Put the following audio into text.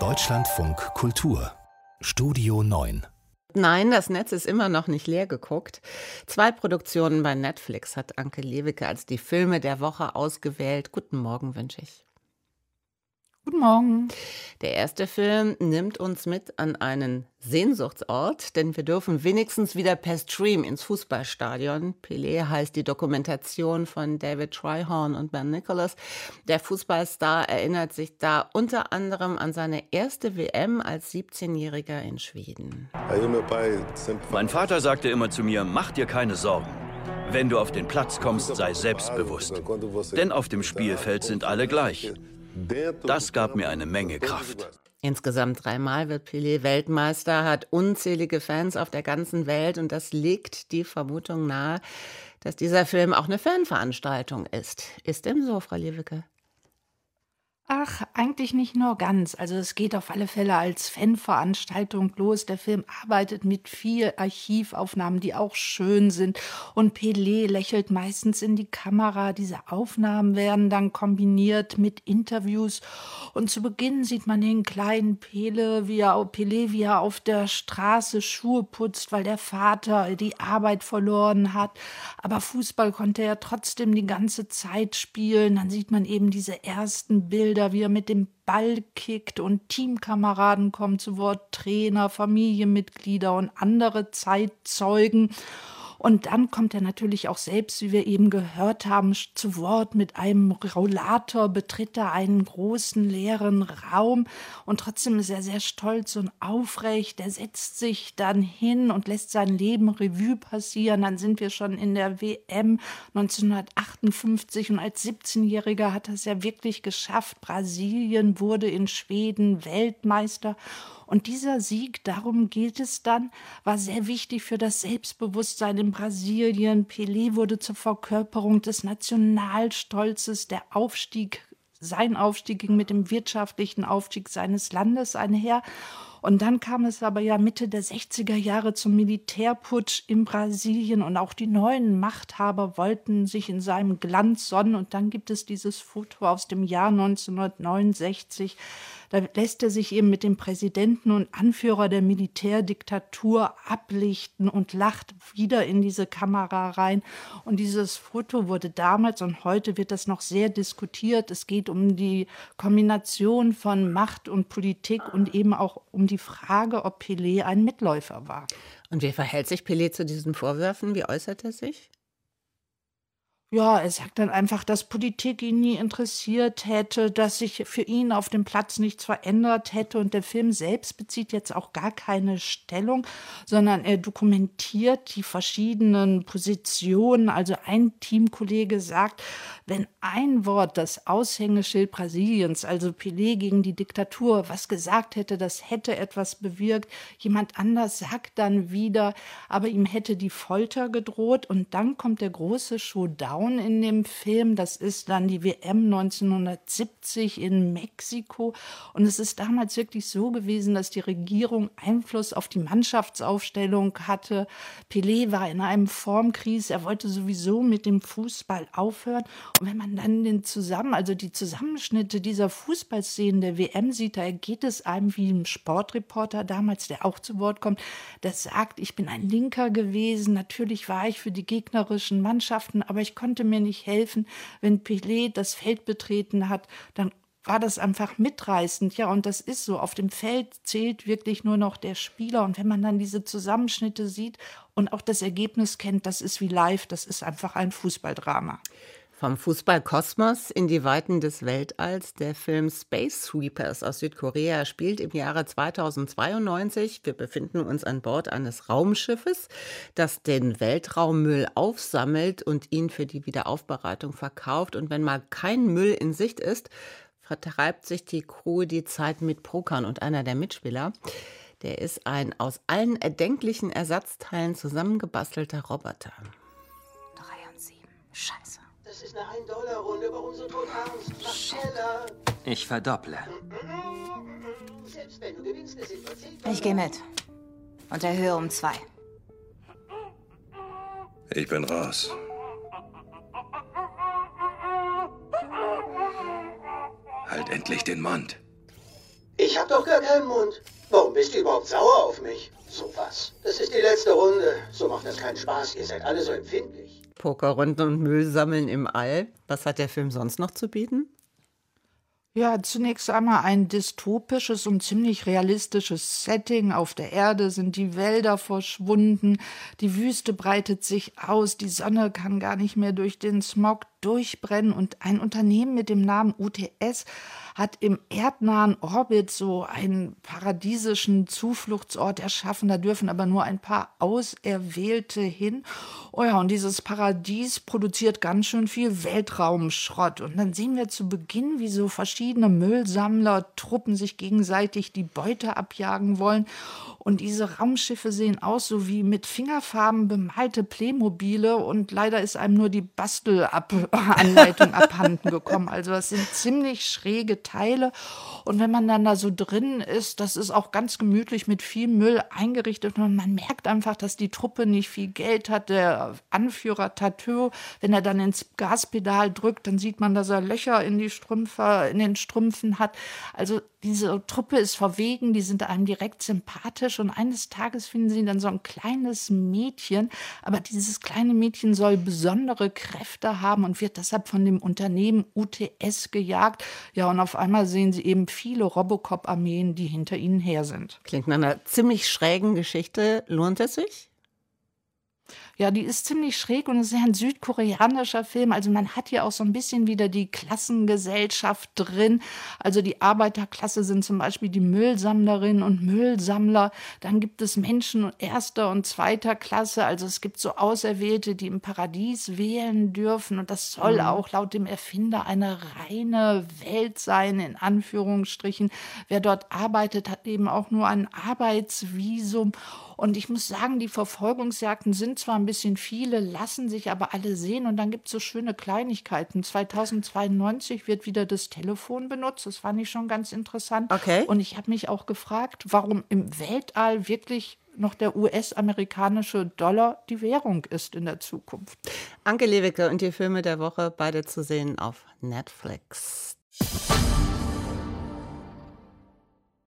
Deutschlandfunk Kultur Studio 9 Nein, das Netz ist immer noch nicht leer geguckt. Zwei Produktionen bei Netflix hat Anke Lewicke als die Filme der Woche ausgewählt. Guten Morgen wünsche ich. Guten Morgen. Der erste Film nimmt uns mit an einen Sehnsuchtsort, denn wir dürfen wenigstens wieder per Stream ins Fußballstadion. Pelé heißt die Dokumentation von David Tryhorn und Ben Nicholas. Der Fußballstar erinnert sich da unter anderem an seine erste WM als 17-Jähriger in Schweden. Mein Vater sagte immer zu mir, mach dir keine Sorgen. Wenn du auf den Platz kommst, sei selbstbewusst. Denn auf dem Spielfeld sind alle gleich. Das gab mir eine Menge Kraft. Insgesamt dreimal wird Pelé Weltmeister, hat unzählige Fans auf der ganzen Welt und das legt die Vermutung nahe, dass dieser Film auch eine Fanveranstaltung ist. Ist dem so, Frau Liewicke? Ach, eigentlich nicht nur ganz. Also es geht auf alle Fälle als Fanveranstaltung los. Der Film arbeitet mit viel Archivaufnahmen, die auch schön sind. Und Pelé lächelt meistens in die Kamera. Diese Aufnahmen werden dann kombiniert mit Interviews. Und zu Beginn sieht man den kleinen Pele, wie er, Pelé, wie er auf der Straße Schuhe putzt, weil der Vater die Arbeit verloren hat. Aber Fußball konnte er trotzdem die ganze Zeit spielen. Dann sieht man eben diese ersten Bilder Bilder, wie er mit dem Ball kickt und Teamkameraden kommen zu Wort, Trainer, Familienmitglieder und andere Zeitzeugen. Und dann kommt er natürlich auch selbst, wie wir eben gehört haben, zu Wort mit einem Rollator, betritt er einen großen leeren Raum und trotzdem ist er sehr stolz und aufrecht. Er setzt sich dann hin und lässt sein Leben Revue passieren. Dann sind wir schon in der WM 1958 und als 17-Jähriger hat er es ja wirklich geschafft. Brasilien wurde in Schweden Weltmeister und dieser Sieg, darum geht es dann, war sehr wichtig für das Selbstbewusstsein in Brasilien. Pelé wurde zur Verkörperung des Nationalstolzes. Der Aufstieg, sein Aufstieg ging mit dem wirtschaftlichen Aufstieg seines Landes einher. Und dann kam es aber ja Mitte der 60er Jahre zum Militärputsch in Brasilien und auch die neuen Machthaber wollten sich in seinem Glanz sonnen. Und dann gibt es dieses Foto aus dem Jahr 1969 da lässt er sich eben mit dem Präsidenten und Anführer der Militärdiktatur ablichten und lacht wieder in diese Kamera rein. Und dieses Foto wurde damals und heute wird das noch sehr diskutiert. Es geht um die Kombination von Macht und Politik und eben auch um die Frage, ob Pelé ein Mitläufer war. Und wie verhält sich Pelé zu diesen Vorwürfen? Wie äußert er sich? Ja, er sagt dann einfach, dass Politik ihn nie interessiert hätte, dass sich für ihn auf dem Platz nichts verändert hätte. Und der Film selbst bezieht jetzt auch gar keine Stellung, sondern er dokumentiert die verschiedenen Positionen. Also ein Teamkollege sagt, wenn ein Wort das Aushängeschild Brasiliens, also Pelé gegen die Diktatur, was gesagt hätte, das hätte etwas bewirkt. Jemand anders sagt dann wieder, aber ihm hätte die Folter gedroht. Und dann kommt der große Showdown Frauen in dem Film. Das ist dann die WM 1970 in Mexiko. Und es ist damals wirklich so gewesen, dass die Regierung Einfluss auf die Mannschaftsaufstellung hatte. Pelé war in einem Formkrise. Er wollte sowieso mit dem Fußball aufhören. Und wenn man dann den zusammen, also die Zusammenschnitte dieser Fußballszenen der WM sieht, da geht es einem wie ein Sportreporter damals, der auch zu Wort kommt, der sagt, ich bin ein Linker gewesen. Natürlich war ich für die gegnerischen Mannschaften, aber ich konnte konnte mir nicht helfen. Wenn Pelé das Feld betreten hat, dann war das einfach mitreißend. Ja, und das ist so. Auf dem Feld zählt wirklich nur noch der Spieler. Und wenn man dann diese Zusammenschnitte sieht und auch das Ergebnis kennt, das ist wie live, das ist einfach ein Fußballdrama. Vom Fußballkosmos in die Weiten des Weltalls. Der Film Space Sweepers aus Südkorea spielt im Jahre 2092. Wir befinden uns an Bord eines Raumschiffes, das den Weltraummüll aufsammelt und ihn für die Wiederaufbereitung verkauft. Und wenn mal kein Müll in Sicht ist, vertreibt sich die Crew die Zeit mit Pokern und einer der Mitspieler. Der ist ein aus allen erdenklichen Ersatzteilen zusammengebastelter Roboter. Drei und sieben. Scheiße ist eine 1-Dollar-Runde bei uns und Mach schneller. Ich verdopple. Selbst wenn du gewinnst, es sind nur 10 Ich gehe mit. Und erhöhe um zwei. Ich bin raus. Halt endlich den Mund. Ich hab doch gar keinen Mund. Warum bist du überhaupt sauer auf mich? So was. Das ist die letzte Runde. So macht das keinen Spaß. Ihr seid alle so empfindlich. Pokerrunden und Müll sammeln im All. Was hat der Film sonst noch zu bieten? Ja, zunächst einmal ein dystopisches und ziemlich realistisches Setting. Auf der Erde sind die Wälder verschwunden, die Wüste breitet sich aus, die Sonne kann gar nicht mehr durch den Smog durchbrennen und ein Unternehmen mit dem Namen UTS hat im erdnahen Orbit so einen paradiesischen Zufluchtsort erschaffen. Da dürfen aber nur ein paar Auserwählte hin. Oh ja, und dieses Paradies produziert ganz schön viel Weltraumschrott. Und dann sehen wir zu Beginn, wie so verschiedene Müllsammler, Truppen sich gegenseitig die Beute abjagen wollen. Und diese Raumschiffe sehen aus so wie mit Fingerfarben bemalte Playmobile und leider ist einem nur die Bastelanleitung abhanden gekommen. Also das sind ziemlich schräge Teile. Und wenn man dann da so drin ist, das ist auch ganz gemütlich mit viel Müll eingerichtet und man merkt einfach, dass die Truppe nicht viel Geld hat. Der Anführer Tattoo, wenn er dann ins Gaspedal drückt, dann sieht man, dass er Löcher in die Strümpfe, in den Strümpfen hat. Also diese Truppe ist verwegen, die sind einem direkt sympathisch und eines Tages finden sie dann so ein kleines Mädchen, aber dieses kleine Mädchen soll besondere Kräfte haben und wird deshalb von dem Unternehmen UTS gejagt. Ja, und auf einmal sehen sie eben viele Robocop-Armeen, die hinter ihnen her sind. Klingt nach einer ziemlich schrägen Geschichte. Lohnt es sich? Ja, die ist ziemlich schräg und es ist ja ein südkoreanischer Film. Also man hat hier auch so ein bisschen wieder die Klassengesellschaft drin. Also die Arbeiterklasse sind zum Beispiel die Müllsammlerinnen und Müllsammler. Dann gibt es Menschen erster und zweiter Klasse. Also es gibt so Auserwählte, die im Paradies wählen dürfen. Und das soll mhm. auch laut dem Erfinder eine reine Welt sein, in Anführungsstrichen. Wer dort arbeitet, hat eben auch nur ein Arbeitsvisum. Und ich muss sagen, die Verfolgungsjagden sind zwar ein bisschen viele, lassen sich aber alle sehen. Und dann gibt es so schöne Kleinigkeiten. 2092 wird wieder das Telefon benutzt. Das fand ich schon ganz interessant. Okay. Und ich habe mich auch gefragt, warum im Weltall wirklich noch der US-amerikanische Dollar die Währung ist in der Zukunft. Anke Lewicke und die Filme der Woche beide zu sehen auf Netflix.